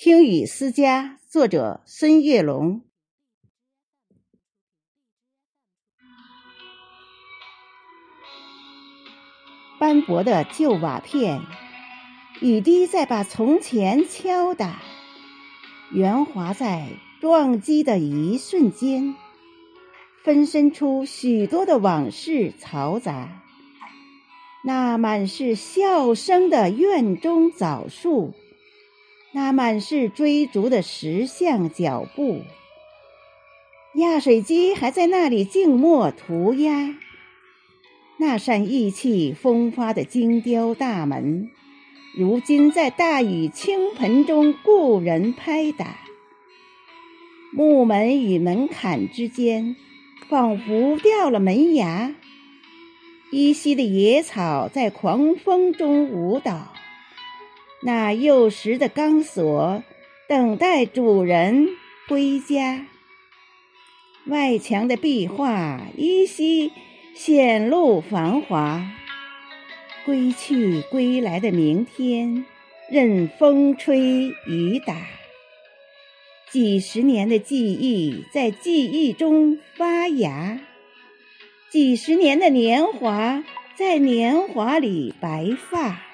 听雨思家，作者孙月龙。斑驳的旧瓦片，雨滴在把从前敲打，圆滑在撞击的一瞬间，分身出许多的往事嘈杂。那满是笑声的院中枣树。那满是追逐的石像脚步，压水机还在那里静默涂鸦。那扇意气风发的精雕大门，如今在大雨倾盆中故人拍打。木门与门槛之间，仿佛掉了门牙。依稀的野草在狂风中舞蹈。那幼时的钢索，等待主人归家。外墙的壁画依稀显露繁华。归去归来的明天，任风吹雨打。几十年的记忆在记忆中发芽，几十年的年华在年华里白发。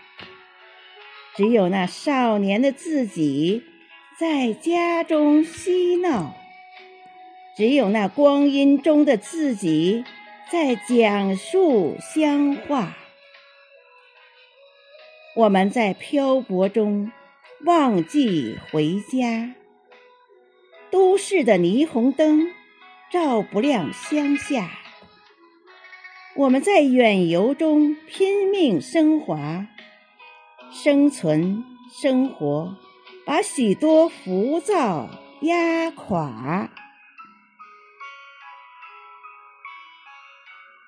只有那少年的自己在家中嬉闹，只有那光阴中的自己在讲述乡话。我们在漂泊中忘记回家，都市的霓虹灯照不亮乡下。我们在远游中拼命升华。生存生活，把许多浮躁压垮。